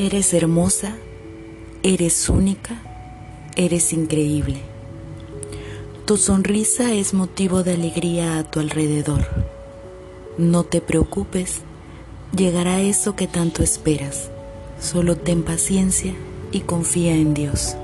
Eres hermosa, eres única, eres increíble. Tu sonrisa es motivo de alegría a tu alrededor. No te preocupes, llegará eso que tanto esperas. Solo ten paciencia y confía en Dios.